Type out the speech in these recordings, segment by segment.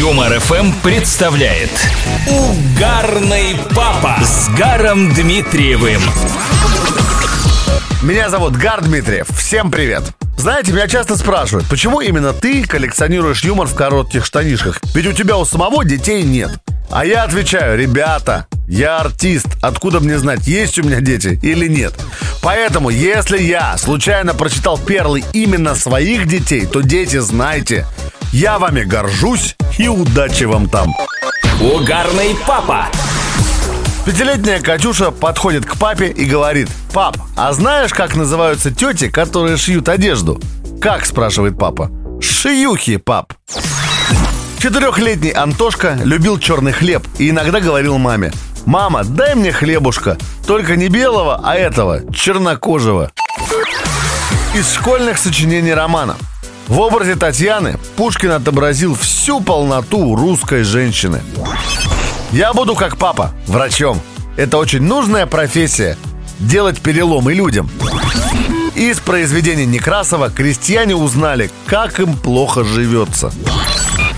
Юмор ФМ представляет Угарный папа с Гаром Дмитриевым. Меня зовут Гар Дмитриев. Всем привет. Знаете, меня часто спрашивают, почему именно ты коллекционируешь юмор в коротких штанишках? Ведь у тебя у самого детей нет. А я отвечаю, ребята, я артист, откуда мне знать, есть у меня дети или нет? Поэтому, если я случайно прочитал перлы именно своих детей, то дети, знайте, я вами горжусь и удачи вам там. Угарный папа. Пятилетняя Катюша подходит к папе и говорит «Пап, а знаешь, как называются тети, которые шьют одежду?» «Как?» – спрашивает папа. «Шиюхи, пап». Четырехлетний Антошка любил черный хлеб и иногда говорил маме «Мама, дай мне хлебушка, только не белого, а этого, чернокожего». Из школьных сочинений романа в образе Татьяны Пушкин отобразил всю полноту русской женщины. Я буду как папа, врачом. Это очень нужная профессия. Делать переломы людям. Из произведения Некрасова крестьяне узнали, как им плохо живется.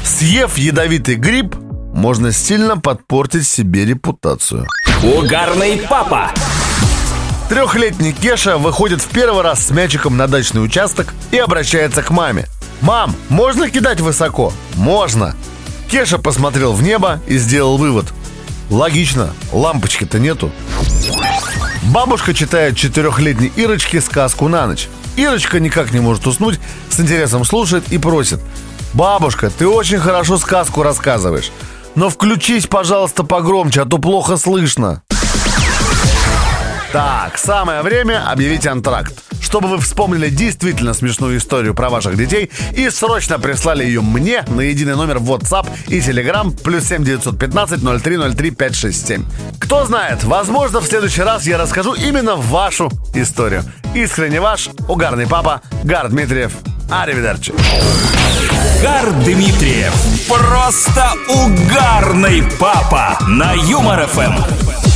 Съев ядовитый гриб, можно сильно подпортить себе репутацию. Угарный папа. Трехлетний Кеша выходит в первый раз с мячиком на дачный участок и обращается к маме. «Мам, можно кидать высоко?» «Можно!» Кеша посмотрел в небо и сделал вывод. Логично, лампочки-то нету. Бабушка читает четырехлетней Ирочке сказку на ночь. Ирочка никак не может уснуть, с интересом слушает и просит. «Бабушка, ты очень хорошо сказку рассказываешь, но включись, пожалуйста, погромче, а то плохо слышно». Так, самое время объявить антракт. Чтобы вы вспомнили действительно смешную историю про ваших детей и срочно прислали ее мне на единый номер WhatsApp и Telegram плюс 7 915 0303 567. Кто знает, возможно, в следующий раз я расскажу именно вашу историю. Искренне ваш, угарный папа, Гар Дмитриев. Аривидерчи. Гар Дмитриев. Просто угарный папа на Юмор ФМ.